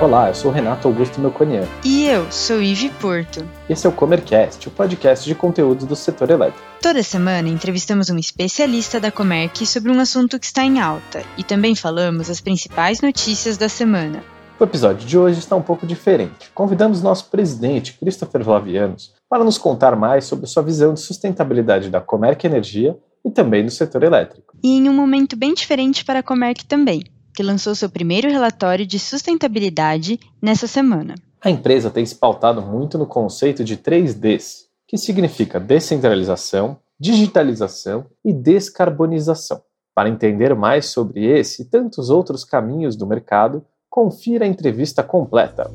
Olá, eu sou Renato Augusto Melconian. E eu sou Ive Porto. Esse é o Comercast, o podcast de conteúdos do setor elétrico. Toda semana entrevistamos um especialista da Comerc sobre um assunto que está em alta e também falamos as principais notícias da semana. O episódio de hoje está um pouco diferente. Convidamos nosso presidente, Christopher Vlavianos, para nos contar mais sobre sua visão de sustentabilidade da Comerc Energia e também do setor elétrico. E em um momento bem diferente para a Comerc também que lançou seu primeiro relatório de sustentabilidade nessa semana. A empresa tem se pautado muito no conceito de 3Ds, que significa descentralização, digitalização e descarbonização. Para entender mais sobre esse e tantos outros caminhos do mercado, confira a entrevista completa.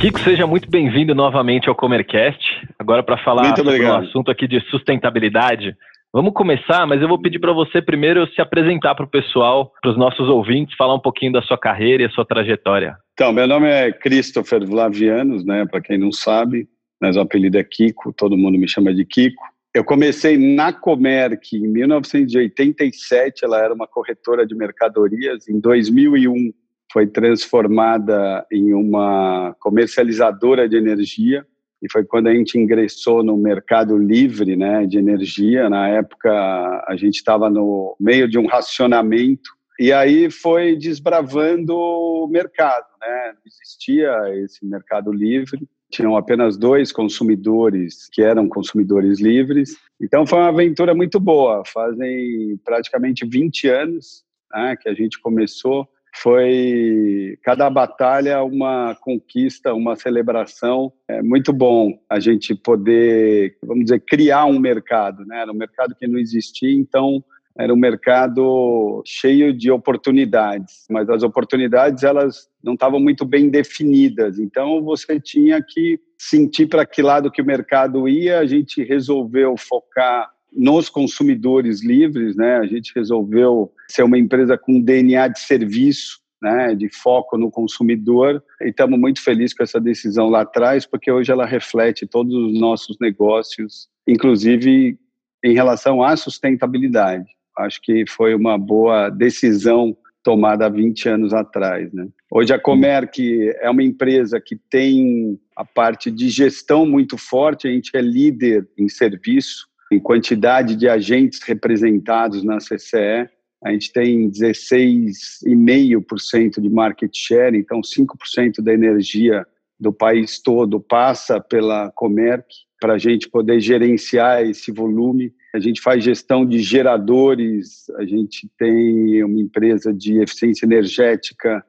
Kiko, seja muito bem-vindo novamente ao Comercast. Agora para falar sobre um assunto aqui de sustentabilidade. Vamos começar, mas eu vou pedir para você primeiro se apresentar para o pessoal, para os nossos ouvintes, falar um pouquinho da sua carreira e a sua trajetória. Então, meu nome é Christopher Vlavianos, né? Para quem não sabe, mas o apelido é Kiko, todo mundo me chama de Kiko. Eu comecei na Comerc em 1987, ela era uma corretora de mercadorias. Em 2001, foi transformada em uma comercializadora de energia e foi quando a gente ingressou no mercado livre né, de energia. Na época, a gente estava no meio de um racionamento, e aí foi desbravando o mercado. Né? Não existia esse mercado livre, tinham apenas dois consumidores que eram consumidores livres. Então foi uma aventura muito boa. Fazem praticamente 20 anos né, que a gente começou foi cada batalha uma conquista, uma celebração. É muito bom a gente poder, vamos dizer, criar um mercado, né? Era um mercado que não existia, então era um mercado cheio de oportunidades, mas as oportunidades elas não estavam muito bem definidas. Então você tinha que sentir para que lado que o mercado ia. A gente resolveu focar nos consumidores livres, né? A gente resolveu ser uma empresa com DNA de serviço, né, de foco no consumidor, e estamos muito felizes com essa decisão lá atrás, porque hoje ela reflete todos os nossos negócios, inclusive em relação à sustentabilidade. Acho que foi uma boa decisão tomada há 20 anos atrás. Né? Hoje a Comerc é uma empresa que tem a parte de gestão muito forte, a gente é líder em serviço, em quantidade de agentes representados na CCE. A gente tem 16,5% de market share, então 5% da energia do país todo passa pela Comerc para a gente poder gerenciar esse volume. A gente faz gestão de geradores, a gente tem uma empresa de eficiência energética,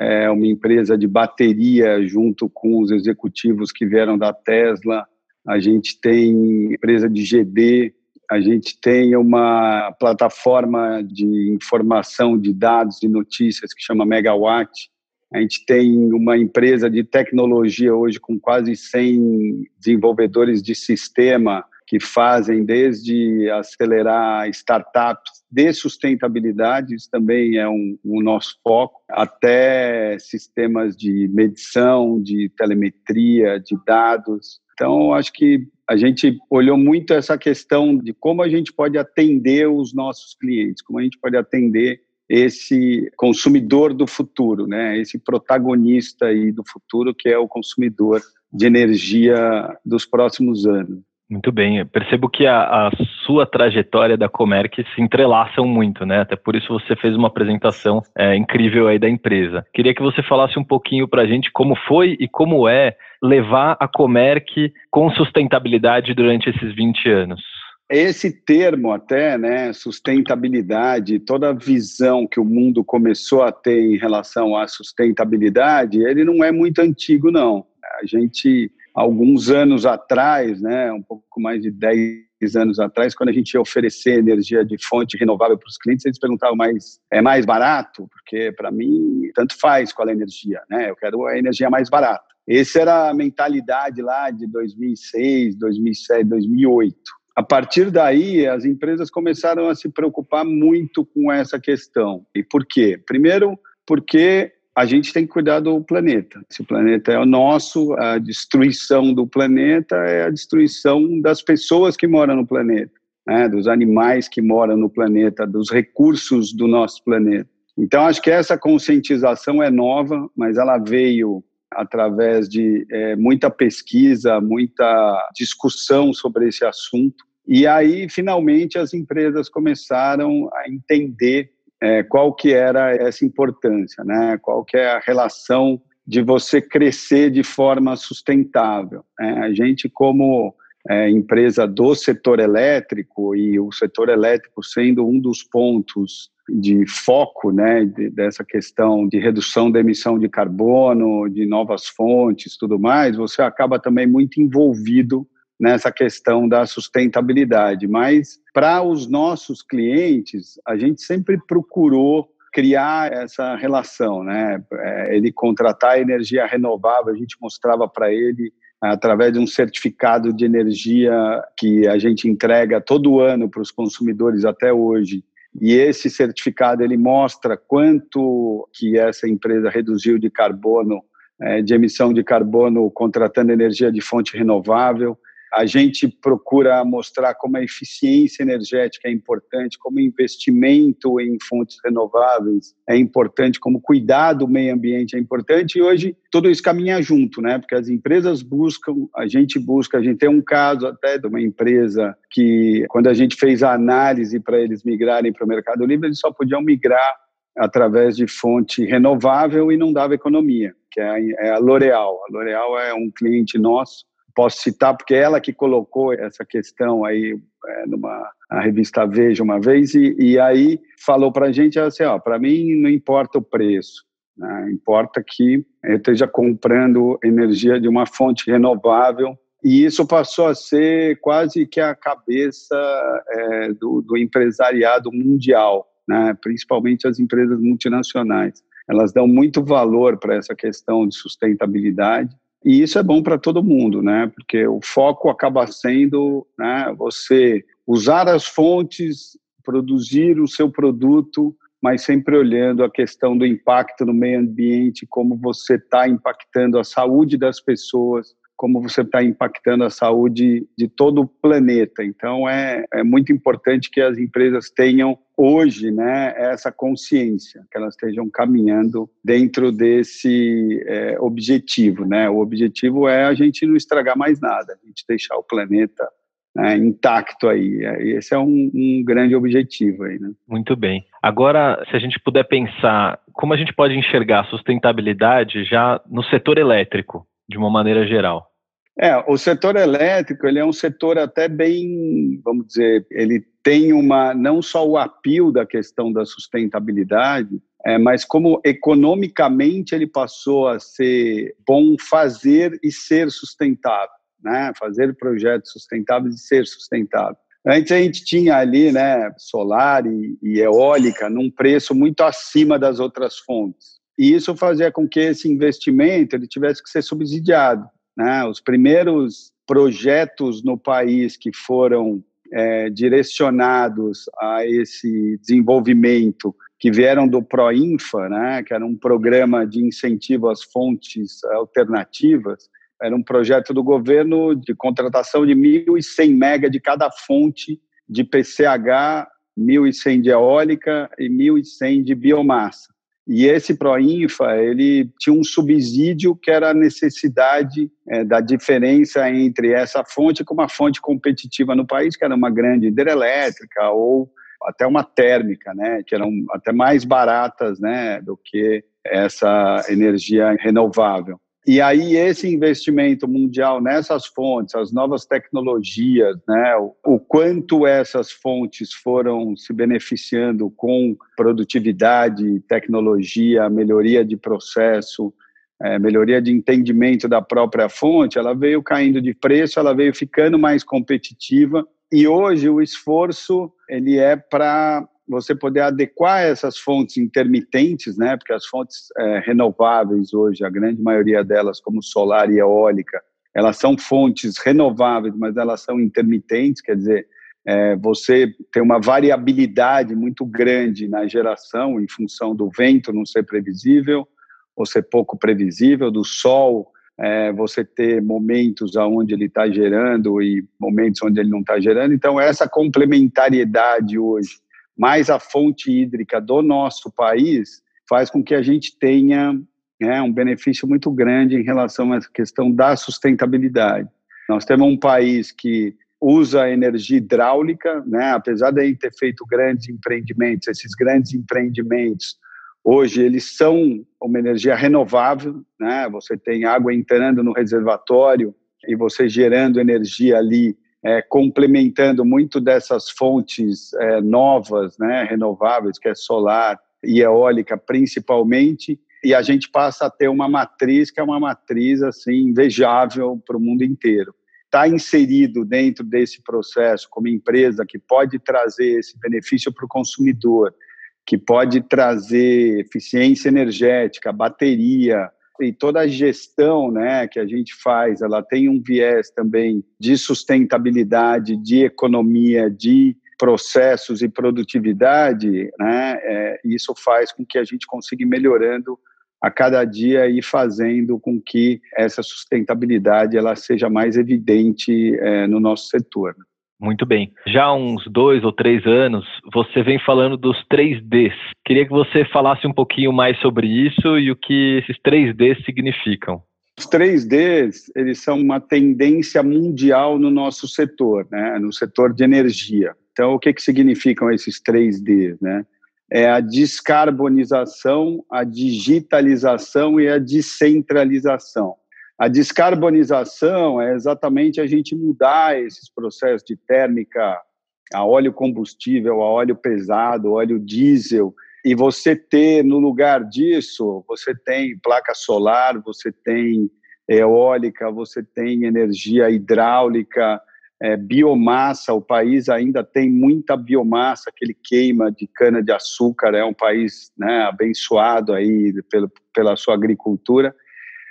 é uma empresa de bateria junto com os executivos que vieram da Tesla a gente tem empresa de GD, a gente tem uma plataforma de informação de dados e notícias que chama Megawatt. A gente tem uma empresa de tecnologia hoje com quase 100 desenvolvedores de sistema que fazem desde acelerar startups de sustentabilidade, isso também é um, o nosso foco, até sistemas de medição, de telemetria, de dados. Então, acho que a gente olhou muito essa questão de como a gente pode atender os nossos clientes, como a gente pode atender esse consumidor do futuro, né? Esse protagonista aí do futuro que é o consumidor de energia dos próximos anos. Muito bem, eu percebo que a, a, sua trajetória da Comerc se entrelaçam muito, né? Até por isso você fez uma apresentação é, incrível aí da empresa. Queria que você falasse um pouquinho para a gente como foi e como é levar a Comerc com sustentabilidade durante esses 20 anos. Esse termo até, né, sustentabilidade, toda a visão que o mundo começou a ter em relação à sustentabilidade, ele não é muito antigo não. A gente alguns anos atrás, né, um pouco mais de 10 anos atrás, quando a gente ia oferecer energia de fonte renovável para os clientes, eles perguntavam, mas é mais barato? Porque, para mim, tanto faz qual é a energia, né? Eu quero a energia mais barata. Essa era a mentalidade lá de 2006, 2007, 2008. A partir daí, as empresas começaram a se preocupar muito com essa questão. E por quê? Primeiro, porque a gente tem que cuidar do planeta. Se o planeta é o nosso, a destruição do planeta é a destruição das pessoas que moram no planeta. né, dos animais que moram no planeta, dos recursos do nosso planeta. Então, acho que essa conscientização é nova, mas ela veio através de é, muita pesquisa, muita discussão sobre esse assunto. E aí, finalmente, as empresas começaram a entender é, qual que era essa importância, né? qual que é a relação de você crescer de forma sustentável. É, a gente, como é, empresa do setor elétrico, e o setor elétrico sendo um dos pontos de foco né, de, dessa questão de redução da emissão de carbono, de novas fontes, tudo mais, você acaba também muito envolvido nessa questão da sustentabilidade. Mas para os nossos clientes, a gente sempre procurou criar essa relação, né? É, ele contratar energia renovável, a gente mostrava para ele através de um certificado de energia que a gente entrega todo ano para os consumidores até hoje. E esse certificado ele mostra quanto que essa empresa reduziu de carbono, é, de emissão de carbono contratando energia de fonte renovável. A gente procura mostrar como a eficiência energética é importante, como investimento em fontes renováveis é importante, como cuidar do meio ambiente é importante. E hoje tudo isso caminha junto, né? Porque as empresas buscam, a gente busca. A gente tem um caso até de uma empresa que, quando a gente fez a análise para eles migrarem para o Mercado Livre, eles só podiam migrar através de fonte renovável e não dava economia, que é a L'Oréal. A L'Oréal é um cliente nosso posso citar porque é ela que colocou essa questão aí é, numa revista Veja uma vez e, e aí falou para a gente assim, ó, para mim não importa o preço, né? importa que eu esteja comprando energia de uma fonte renovável e isso passou a ser quase que a cabeça é, do, do, empresariado mundial, né? principalmente as empresas multinacionais. Elas dão muito valor para essa questão de sustentabilidade e isso é bom para todo mundo, né? Porque o foco acaba sendo né, você usar as fontes, produzir o seu produto, mas sempre olhando a questão do impacto no meio ambiente, como você está impactando a saúde das pessoas, como você está impactando a saúde de todo o planeta. Então, é, é muito importante que as empresas tenham hoje né, essa consciência, que elas estejam caminhando dentro desse é, objetivo. Né? O objetivo é a gente não estragar mais nada, a gente deixar o planeta né, intacto aí. Esse é um, um, grande objetivo aí, né? Muito bem. Agora, se a gente puder pensar como a gente pode enxergar a sustentabilidade já no setor elétrico, de uma maneira geral? É, o setor elétrico ele é um setor até bem, vamos dizer, ele tem uma não só o apio da questão da sustentabilidade, é, mas como economicamente ele passou a ser bom fazer e ser sustentável, né? Fazer projetos sustentáveis e ser sustentável. Antes a gente tinha ali, né, solar e, e eólica num preço muito acima das outras fontes. E isso fazia com que esse investimento ele tivesse que ser subsidiado. Né? Os primeiros projetos no país que foram é, direcionados a esse desenvolvimento que vieram do Proinfa, né, que era um programa de incentivo às fontes alternativas, era um projeto do governo de contratação de 1.100 mega de cada fonte de PCH, 1.100 de eólica e 1.100 de biomassa. E esse Proinfa, ele tinha um subsídio que era a necessidade é, da diferença entre essa fonte com uma fonte competitiva no país, que era uma grande hidrelétrica ou até uma térmica, né, que eram até mais baratas, né, do que essa energia renovável. E aí esse investimento mundial nessas fontes, as novas tecnologias, né, o, quanto essas fontes foram se beneficiando com produtividade, tecnologia, melhoria de processo, é, melhoria de entendimento da própria fonte, ela veio caindo de preço, ela veio ficando mais competitiva. E hoje o esforço ele é para você poder adequar essas fontes intermitentes, né? Porque as fontes é, renováveis hoje, a grande maioria delas, como solar e eólica, elas são fontes renováveis, mas elas são intermitentes, quer dizer, é, você tem uma variabilidade muito grande na geração em função do vento não ser previsível ou ser pouco previsível, do sol é, você ter momentos onde ele está gerando e momentos onde ele não está gerando. Então, essa complementariedade hoje, mais a fonte hídrica do nosso país, faz com que a gente tenha né, um benefício muito grande em relação essa questão da sustentabilidade. Nós temos um país que usa energia hidráulica, né, apesar de ter feito grandes empreendimentos, esses grandes empreendimentos Hoje eles são uma energia renovável, né? Você tem água entrando no reservatório e você gerando energia ali, é, complementando muito dessas fontes é, novas, né? Renováveis, que é solar e eólica principalmente. E a gente passa a ter uma matriz que é uma matriz assim invejável para o mundo inteiro. Está inserido dentro desse processo como empresa que pode trazer esse benefício para o consumidor que pode trazer eficiência energética, bateria e toda a gestão, né, que a gente faz, ela tem um viés também de sustentabilidade, de economia, de processos e produtividade, né, é, isso faz com que a gente consiga ir melhorando a cada dia e fazendo com que essa sustentabilidade ela seja mais evidente é, no nosso setor. Muito bem. Já há uns dois ou três anos, você vem falando dos 3Ds. Queria que você falasse um pouquinho mais sobre isso e o que esses 3Ds significam. Os 3Ds, eles são uma tendência mundial no nosso setor, né? no setor de energia. Então, o que, que significam esses 3Ds? Né? É a descarbonização, a digitalização e a descentralização. A descarbonização é exatamente a gente mudar esses processos de térmica a óleo combustível, a óleo pesado, óleo diesel, e você ter no lugar disso, você tem placa solar, você tem eólica, você tem energia hidráulica, é, biomassa. O país ainda tem muita biomassa que ele queima de cana de açúcar. É um país né, abençoado aí pelo, pela sua agricultura.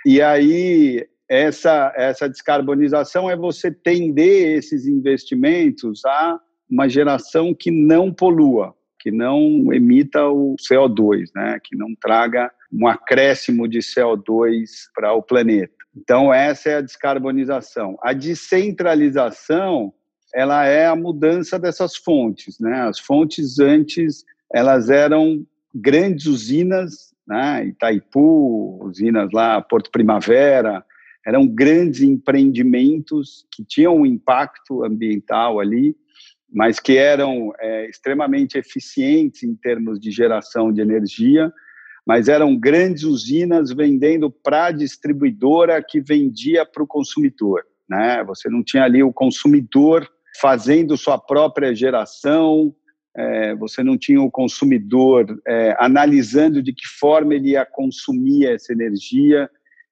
E aí, essa, essa descarbonização é você tender esses investimentos a uma geração que não polua, que não emita o CO2, né? que não traga um acréscimo de CO2 para o planeta. Então, essa é a descarbonização. A descentralização ela é a mudança dessas fontes. Né? As fontes antes elas eram grandes usinas né? Itaipu, usinas lá, Porto Primavera, eram grandes empreendimentos que tinham um impacto ambiental ali, mas que eram é, extremamente eficientes em termos de geração de energia, mas eram grandes usinas vendendo para a distribuidora que vendia para o consumidor. Né? Você não tinha ali o consumidor fazendo sua própria geração, é, você não tinha o consumidor é, analisando de que forma ele ia consumir essa energia.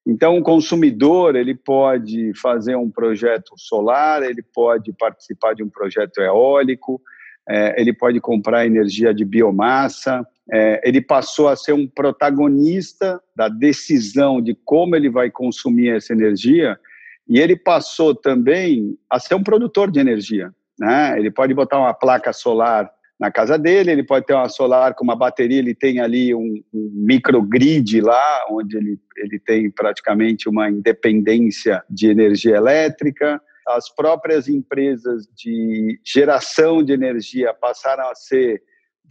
Então, o consumidor ele pode fazer um projeto solar, ele pode participar de um projeto eólico, é, ele pode comprar energia de biomassa. É, ele passou a ser um protagonista da decisão de como ele vai consumir essa energia e ele passou também a ser um produtor de energia. Né? Ele pode botar uma placa solar na casa dele, ele pode ter uma solar com uma bateria, ele tem ali um, um microgrid lá, onde ele, ele tem praticamente uma independência de energia elétrica. As próprias empresas de geração de energia passaram a ser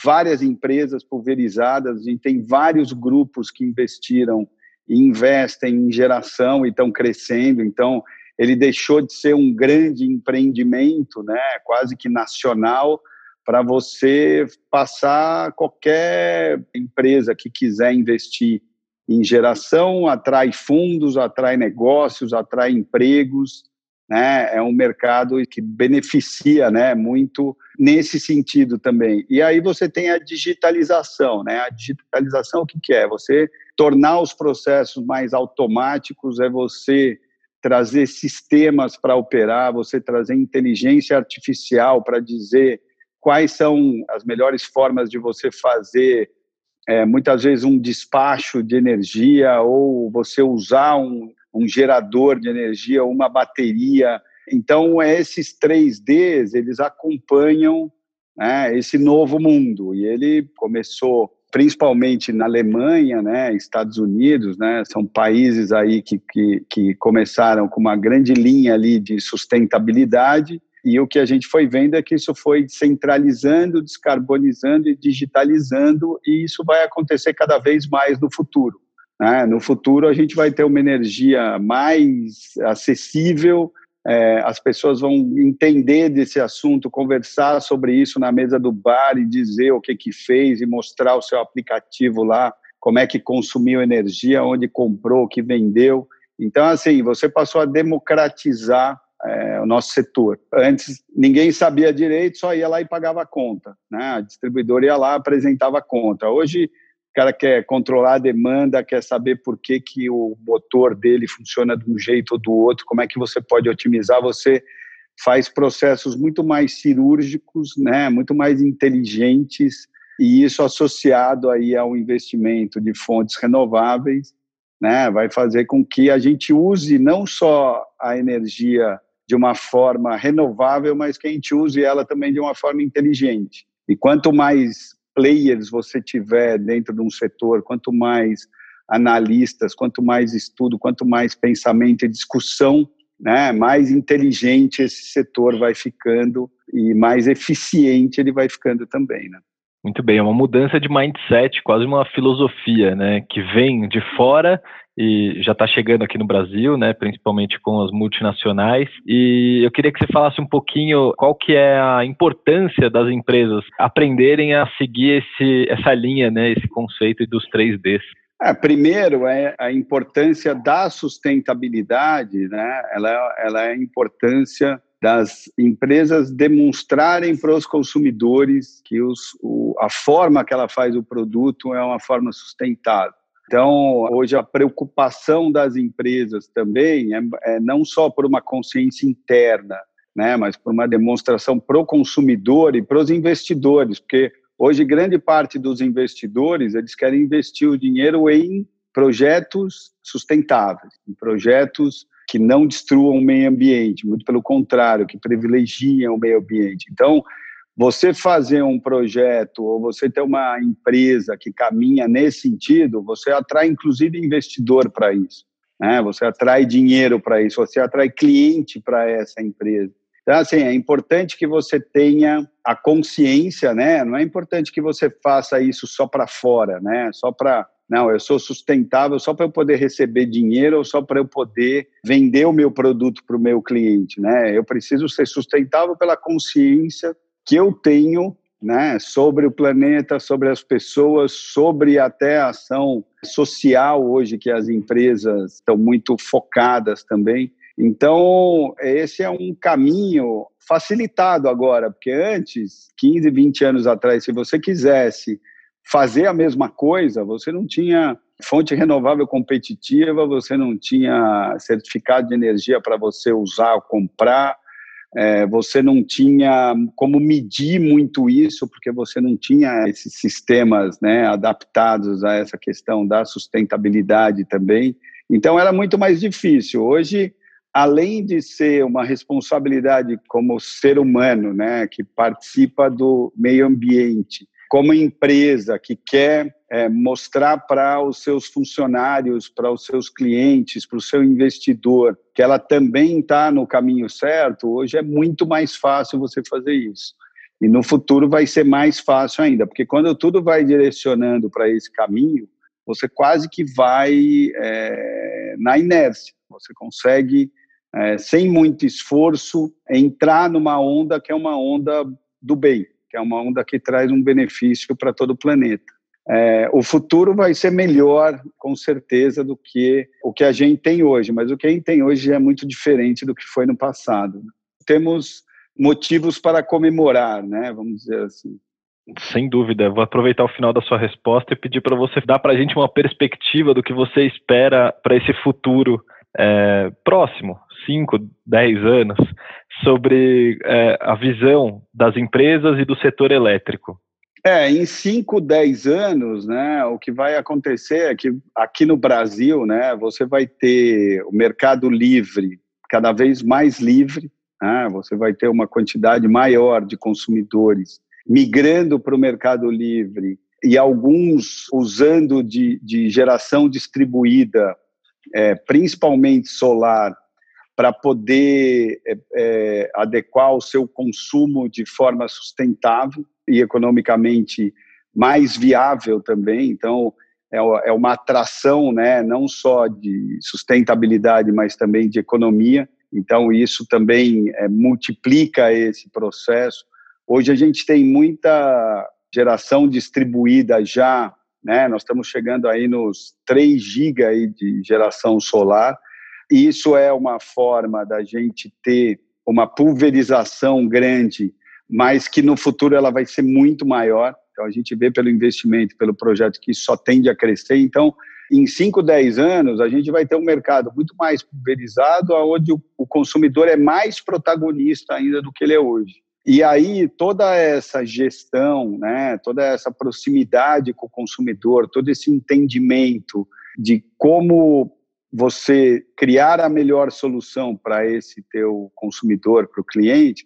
várias empresas pulverizadas, e tem vários grupos que investiram e investem em geração e estão crescendo, então ele deixou de ser um grande empreendimento, né, quase que nacional, para você passar qualquer empresa que quiser investir em geração, atrai fundos, atrai negócios, atrai empregos, né? É um mercado que beneficia, né, muito nesse sentido também. E aí você tem a digitalização, né? A digitalização o que, que é? Você tornar os processos mais automáticos, é você trazer sistemas para operar, você trazer inteligência artificial para dizer quais são as melhores formas de você fazer é, muitas vezes um despacho de energia ou você usar um, um gerador de energia, uma bateria. Então, esses 3Ds, eles acompanham né, esse novo mundo. E ele começou principalmente na Alemanha, né, Estados Unidos, né, são países aí que, que, que começaram com uma grande linha ali de sustentabilidade e o que a gente foi vendo é que isso foi centralizando, descarbonizando e digitalizando, e isso vai acontecer cada vez mais no futuro. Né? No futuro, a gente vai ter uma energia mais acessível, é, as pessoas vão entender desse assunto, conversar sobre isso na mesa do bar e dizer o que, que fez e mostrar o seu aplicativo lá, como é que consumiu energia, onde comprou, o que vendeu. Então, assim, você passou a democratizar é, o nosso setor. Antes, ninguém sabia direito, só ia lá e pagava a conta. Né? A distribuidora ia lá apresentava a conta. Hoje, o cara quer controlar a demanda, quer saber por que, que o motor dele funciona de um jeito ou do outro, como é que você pode otimizar, você faz processos muito mais cirúrgicos, né, muito mais inteligentes, e isso associado aí ao investimento de fontes renováveis, né, vai fazer com que a gente use não só a energia de uma forma renovável, mas que a gente use ela também de uma forma inteligente. E quanto mais players você tiver dentro de um setor, quanto mais analistas, quanto mais estudo, quanto mais pensamento e discussão, né, mais inteligente esse setor vai ficando e mais eficiente ele vai ficando também, né? Muito bem, é uma mudança de mindset, quase uma filosofia, né, que vem de fora e já está chegando aqui no Brasil, né, principalmente com as multinacionais. E eu queria que você falasse um pouquinho qual que é a importância das empresas aprenderem a seguir esse, essa linha, né, esse conceito dos 3Ds. É, primeiro é a importância da sustentabilidade, né? Ela, ela é a importância das empresas demonstrarem para os consumidores que os, o, a forma que ela faz o produto é uma forma sustentável. Então, hoje a preocupação das empresas também é, é não só por uma consciência interna, né, mas por uma demonstração para o consumidor e para os investidores, porque hoje grande parte dos investidores eles querem investir o dinheiro em projetos sustentáveis, em projetos que não destruam o meio ambiente, muito pelo contrário, que privilegiam o meio ambiente. Então, você fazer um projeto ou você ter uma empresa que caminha nesse sentido, você atrai inclusive investidor para isso, né? Você atrai dinheiro para isso, você atrai cliente para essa empresa. Então, assim, é importante que você tenha a consciência, né? Não é importante que você faça isso só para fora, né? Só para não, eu sou sustentável só para eu poder receber dinheiro ou só para eu poder vender o meu produto para o meu cliente, né? Eu preciso ser sustentável pela consciência que eu tenho né, sobre o planeta, sobre as pessoas, sobre até a ação social hoje que as empresas estão muito focadas também. Então, esse é um caminho facilitado agora, porque antes, 15, 20 anos atrás, se você quisesse fazer a mesma coisa, você não tinha fonte renovável competitiva, você não tinha certificado de energia para você usar ou comprar, é, você não tinha como medir muito isso, porque você não tinha esses sistemas né, adaptados a essa questão da sustentabilidade também. Então, era muito mais difícil. Hoje, além de ser uma responsabilidade como ser humano, né, que participa do meio ambiente, como empresa que quer é, mostrar para os seus funcionários, para os seus clientes, para o seu investidor, que ela também está no caminho certo, hoje é muito mais fácil você fazer isso. E no futuro vai ser mais fácil ainda, porque quando tudo vai direcionando para esse caminho, você quase que vai é, na inércia. Você consegue, é, sem muito esforço, entrar numa onda que é uma onda do bem que é uma onda que traz um benefício para todo o planeta. É, o futuro vai ser melhor, com certeza, do que o que a gente tem hoje, mas o que a gente tem hoje é muito diferente do que foi no passado. Temos motivos para comemorar, né? Vamos dizer assim. Sem dúvida. Vou aproveitar o final da sua resposta e pedir para você dar para a gente uma perspectiva do que você espera para esse futuro é, próximo, 5, 10 anos, sobre é, a visão das empresas e do setor elétrico? É, em 5, 10 anos, né, o que vai acontecer é que aqui no Brasil, né, você vai ter o mercado livre cada vez mais livre, né, você vai ter uma quantidade maior de consumidores migrando para o mercado livre e alguns usando de, de geração distribuída, é, principalmente solar, para poder é, é, adequar o seu consumo de forma sustentável e economicamente mais viável também. Então, é, é uma atração, né, não só de sustentabilidade, mas também de economia. Então, isso também é, multiplica esse processo. Hoje a gente tem muita geração distribuída já, né? Nós estamos chegando aí nos 3 GB aí de geração solar. E isso é uma forma da gente ter uma pulverização grande, mas que no futuro ela vai ser muito maior. Então a gente vê pelo investimento, pelo projeto que só tende a crescer. Então, em 5, 10 anos, a gente vai ter um mercado muito mais pulverizado, onde o consumidor é mais protagonista ainda do que ele é hoje. E aí toda essa gestão, né, toda essa proximidade com o consumidor, todo esse entendimento de como você criar a melhor solução para esse teu consumidor, para o cliente,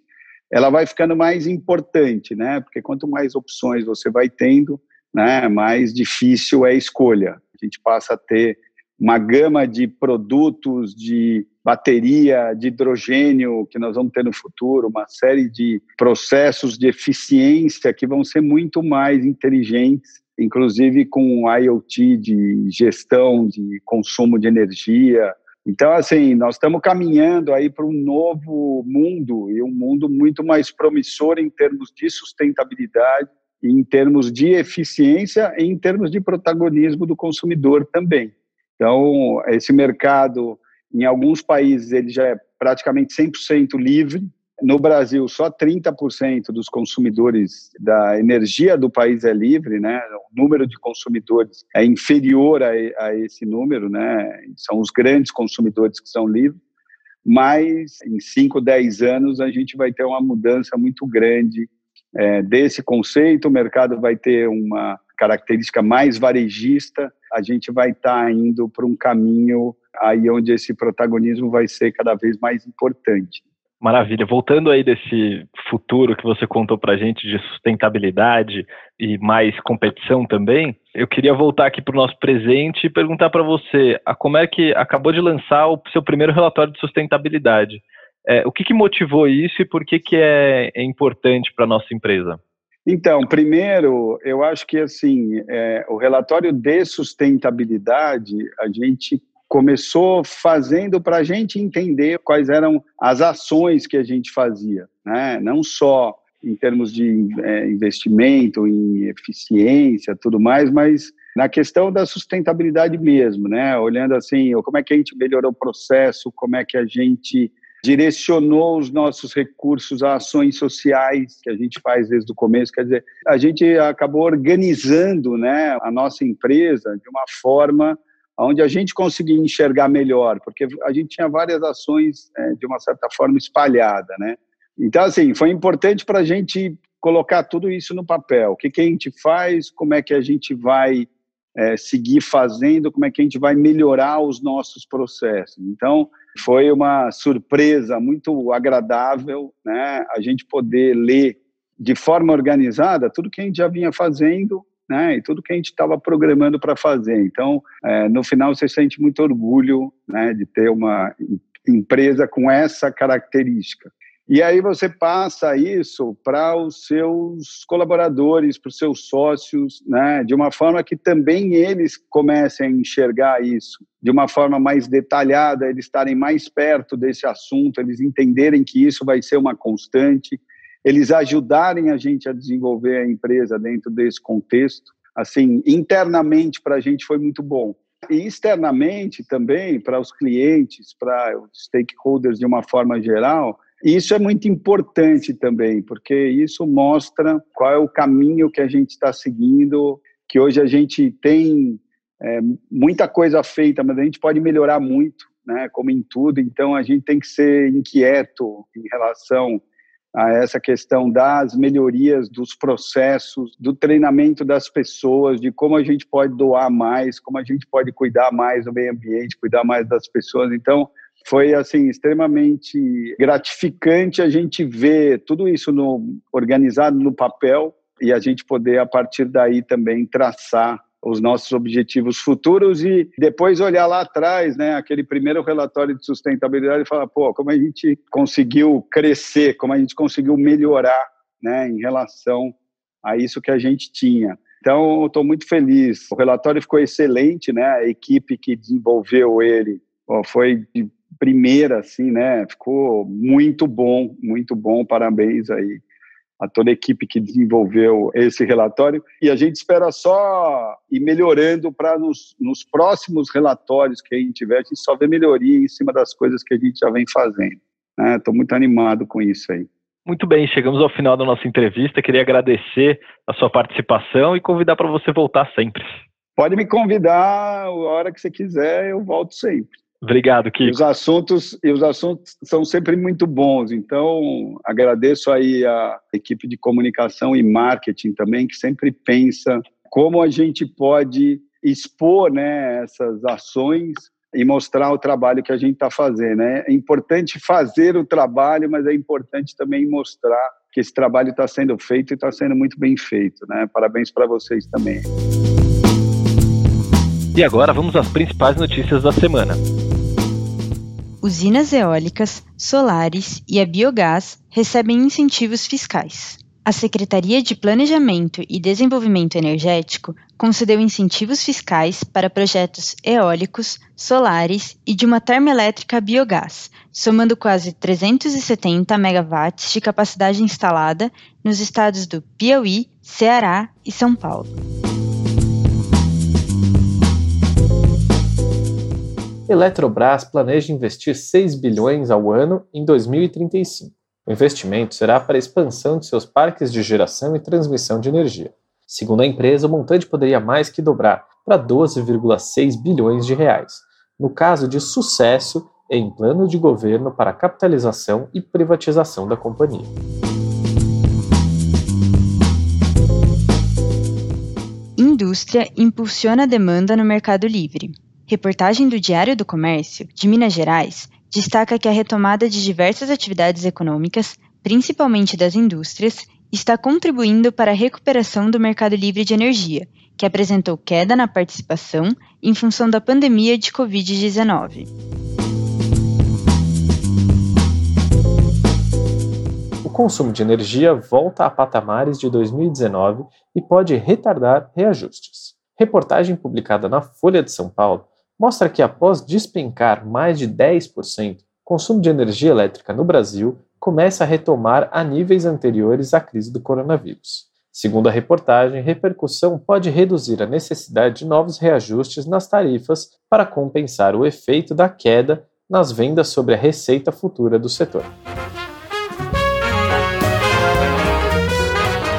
ela vai ficando mais importante, né? Porque quanto mais opções você vai tendo, né, mais difícil é a escolha. A gente passa a ter uma gama de produtos de bateria, de hidrogênio que nós vamos ter no futuro, uma série de processos de eficiência que vão ser muito mais inteligentes, inclusive com IoT de gestão de consumo de energia. Então, assim, nós estamos caminhando aí para um novo mundo e um mundo muito mais promissor em termos de sustentabilidade, em termos de eficiência e em termos de protagonismo do consumidor também. Então, esse mercado, em alguns países, ele já é praticamente 100% livre. No Brasil, só 30% dos consumidores da energia do país é livre, né? O número de consumidores é inferior a, a esse número, né? São os grandes consumidores que são livres. Mas em 5, 10 anos a gente vai ter uma mudança muito grande é, desse conceito. O mercado vai ter uma característica mais varejista, a gente vai estar tá indo para um caminho aí onde esse protagonismo vai ser cada vez mais importante. Maravilha. Voltando aí desse futuro que você contou para gente de sustentabilidade e mais competição também, eu queria voltar aqui para o nosso presente e perguntar para você, a como é que acabou de lançar o seu primeiro relatório de sustentabilidade. É, o que, que, motivou isso e por que, que é, é importante para a nossa empresa? Então, primeiro, eu acho que assim, é, o relatório de sustentabilidade, a gente começou fazendo para a gente entender quais eram as ações que a gente fazia, né? não só em termos de é, investimento, em eficiência, tudo mais, mas na questão da sustentabilidade mesmo, né? Olhando assim, como é que a gente melhorou o processo, como é que a gente direcionou os nossos recursos a ações sociais que a gente faz desde o começo. Quer dizer, a gente acabou organizando né, a nossa empresa de uma forma onde a gente conseguia enxergar melhor, porque a gente tinha várias ações é, de uma certa forma espalhada, né? Então, assim, foi importante para a gente colocar tudo isso no papel. O que, que a gente faz, como é que a gente vai é, seguir fazendo, como é que a gente vai melhorar os nossos processos. Então, foi uma surpresa muito agradável, né? A gente poder ler de forma organizada tudo que a gente já vinha fazendo, né? E tudo que a gente estava programando para fazer. Então, é, no final, você sente muito orgulho, né? De ter uma empresa com essa característica. E aí você passa isso para os seus colaboradores, para os seus sócios, né, de uma forma que também eles comecem a enxergar isso de uma forma mais detalhada, eles estarem mais perto desse assunto, eles entenderem que isso vai ser uma constante, eles ajudarem a gente a desenvolver a empresa dentro desse contexto. Assim, internamente para a gente foi muito bom. E externamente também, para os clientes, para os stakeholders de uma forma geral, isso é muito importante também, porque isso mostra qual é o caminho que a gente está seguindo, que hoje a gente tem é, muita coisa feita, mas a gente pode melhorar muito, né, como em tudo, então a gente tem que ser inquieto em relação a essa questão das melhorias dos processos, do treinamento das pessoas, de como a gente pode doar mais, como a gente pode cuidar mais do meio ambiente, cuidar mais das pessoas. Então, foi assim extremamente gratificante a gente ver tudo isso no, organizado no papel e a gente poder, a partir daí, também traçar os nossos objetivos futuros e depois olhar lá atrás, né, aquele primeiro relatório de sustentabilidade e falar, pô, como a gente conseguiu crescer, como a gente conseguiu melhorar, né, em relação a isso que a gente tinha. Então, estou muito feliz. O relatório ficou excelente, né? A equipe que desenvolveu ele foi de primeira, assim, né? Ficou muito bom, muito bom. Parabéns aí a toda a equipe que desenvolveu esse relatório. E a gente espera só ir melhorando para nos, nos próximos relatórios que a gente tiver, a gente só ver melhoria em cima das coisas que a gente já vem fazendo. Estou né? muito animado com isso aí. Muito bem, chegamos ao final da nossa entrevista. Queria agradecer a sua participação e convidar para você voltar sempre. Pode me convidar a hora que você quiser, eu volto sempre. Obrigado, Kiko. Os assuntos, e os assuntos são sempre muito bons, então agradeço aí a equipe de comunicação e marketing também, que sempre pensa como a gente pode expor né, essas ações e mostrar o trabalho que a gente está fazendo. Né? É importante fazer o trabalho, mas é importante também mostrar que esse trabalho está sendo feito e está sendo muito bem feito. Né? Parabéns para vocês também. E agora vamos às principais notícias da semana. Usinas eólicas, solares e a biogás recebem incentivos fiscais a Secretaria de Planejamento e Desenvolvimento Energético concedeu incentivos fiscais para projetos eólicos, solares e de uma termoelétrica a biogás, somando quase 370 megawatts de capacidade instalada nos estados do Piauí, Ceará e São Paulo. Eletrobras planeja investir 6 bilhões ao ano em 2035. O investimento será para a expansão de seus parques de geração e transmissão de energia. Segundo a empresa, o montante poderia mais que dobrar para 12,6 bilhões de reais, no caso de sucesso em plano de governo para capitalização e privatização da companhia. Indústria impulsiona a demanda no Mercado Livre. Reportagem do Diário do Comércio, de Minas Gerais, destaca que a retomada de diversas atividades econômicas, principalmente das indústrias, está contribuindo para a recuperação do mercado livre de energia, que apresentou queda na participação em função da pandemia de Covid-19. O consumo de energia volta a patamares de 2019 e pode retardar reajustes. Reportagem publicada na Folha de São Paulo mostra que após despencar mais de 10%, o consumo de energia elétrica no Brasil começa a retomar a níveis anteriores à crise do coronavírus. Segundo a reportagem, repercussão pode reduzir a necessidade de novos reajustes nas tarifas para compensar o efeito da queda nas vendas sobre a receita futura do setor.